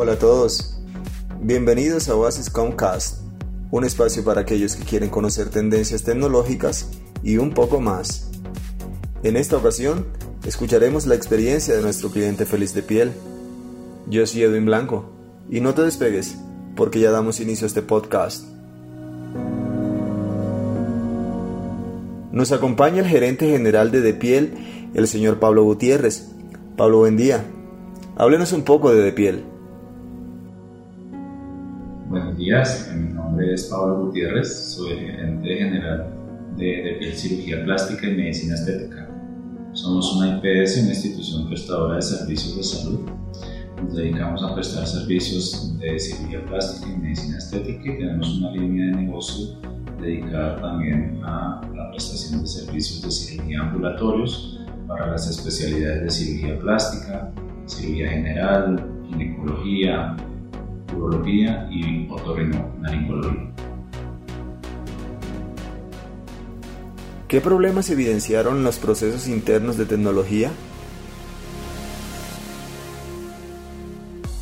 Hola a todos, bienvenidos a Oasis Comcast, un espacio para aquellos que quieren conocer tendencias tecnológicas y un poco más. En esta ocasión, escucharemos la experiencia de nuestro cliente feliz de piel. Yo soy Edwin Blanco, y no te despegues, porque ya damos inicio a este podcast. Nos acompaña el gerente general de De Piel, el señor Pablo Gutiérrez. Pablo, buen día. Háblenos un poco de De Piel. Buenos días, mi nombre es Pablo Gutiérrez, soy gerente general de, de Cirugía Plástica y Medicina Estética. Somos una IPS, una institución prestadora de servicios de salud. Nos dedicamos a prestar servicios de cirugía plástica y medicina estética y tenemos una línea de negocio dedicada también a la prestación de servicios de cirugía ambulatorios para las especialidades de cirugía plástica, cirugía general, ginecología, urología y otorrinolaringología. ¿Qué problemas evidenciaron los procesos internos de tecnología?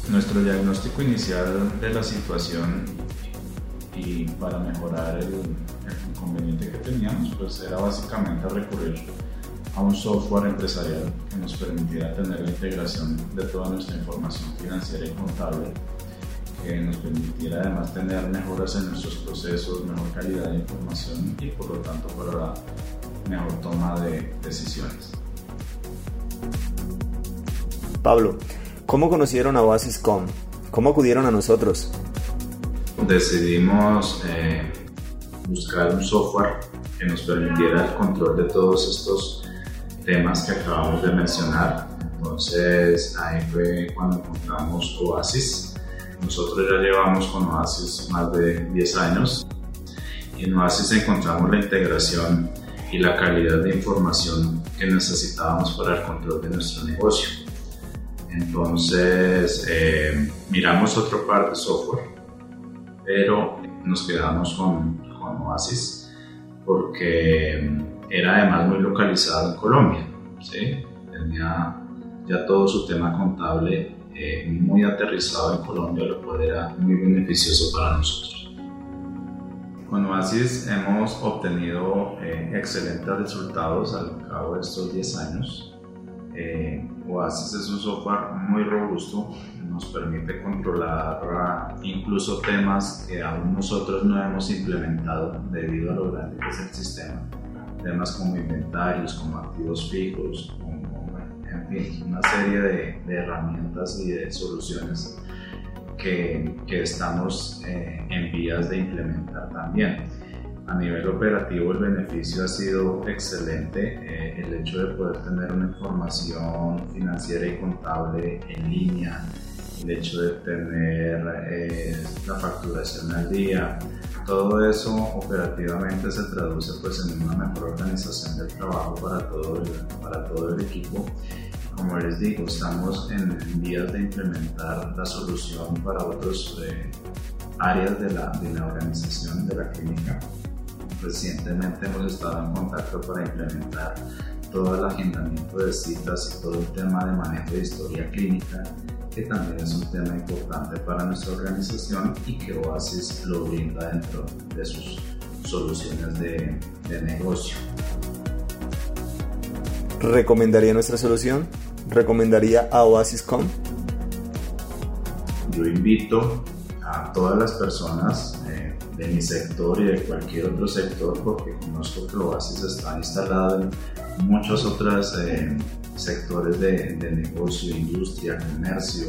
Nuestro diagnóstico inicial de la situación y para mejorar el, inconveniente que teníamos, pues era básicamente recurrir a un software empresarial que nos permitiera tener la integración de toda nuestra información financiera y contable, que nos permitiera además tener mejoras en nuestros procesos, mejor calidad de información y por lo tanto para la mejor toma de decisiones. Pablo, ¿cómo conocieron a Oasiscom? ¿Cómo acudieron a nosotros? decidimos eh, buscar un software que nos permitiera el control de todos estos temas que acabamos de mencionar. Entonces ahí fue cuando encontramos Oasis. Nosotros ya llevamos con Oasis más de 10 años y en Oasis encontramos la integración y la calidad de información que necesitábamos para el control de nuestro negocio. Entonces eh, miramos otro par de software pero nos quedamos con, con Oasis porque era además muy localizado en Colombia, tenía ya todo su tema contable eh, muy aterrizado en Colombia, lo cual era muy beneficioso para nosotros. Con Oasis hemos obtenido eh, excelentes resultados al cabo de estos 10 años. Eh, Oasis es un software muy robusto, nos permite controlar incluso temas que aún nosotros no hemos implementado debido a lo grande que es el sistema. Temas como inventarios, como activos fijos, fin, una serie de, herramientas y de soluciones que, que estamos eh, en vías de implementar también a nivel operativo el beneficio ha sido excelente. Eh, el hecho de poder tener una información financiera y contable en línea, el hecho de tener eh, la facturación al día, todo eso operativamente se traduce pues en una mejor organización del trabajo para todo el, para todo el equipo. Como les digo, estamos en vías de implementar la solución para otras eh, áreas de la, de la organización de la clínica Recientemente hemos estado en contacto para implementar todo el agendamiento de citas y todo el tema de manejo de historia clínica, que también es un tema importante para nuestra organización y que Oasis lo brinda dentro de sus soluciones de, de negocio. ¿Recomendaría nuestra solución? ¿Recomendaría a Oasiscom? Yo invito a todas las personas de mi sector y de cualquier otro sector, porque conozco que Oasis está instalado en muchos otros eh, sectores de, negocio, industria, comercio,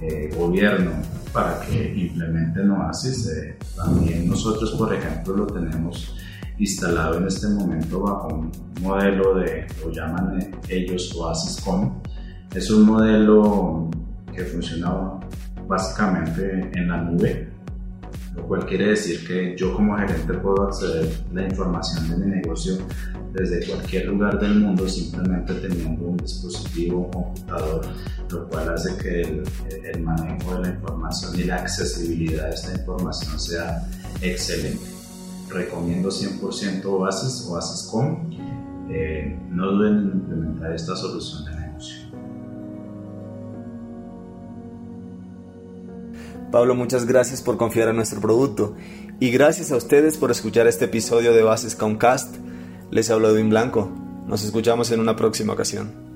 eh, gobierno, para que implementen Oasis. Eh, también nosotros, por ejemplo, lo tenemos instalado en este momento bajo un modelo de, lo llaman ellos Oasis.com. Es un modelo que funciona básicamente en la nube, lo cual quiere decir que yo como gerente puedo acceder a la información de mi negocio desde cualquier lugar del mundo simplemente teniendo un dispositivo o computador, lo cual hace que el, manejo de la información y la accesibilidad de esta información sea excelente. Recomiendo 100% Oasis, Oasis.com. Eh, no duden en implementar esta solución de negocio. Pablo, muchas gracias por confiar en nuestro producto y gracias a ustedes por escuchar este episodio de Bases Comcast. Les habla Edwin Blanco. Nos escuchamos en una próxima ocasión.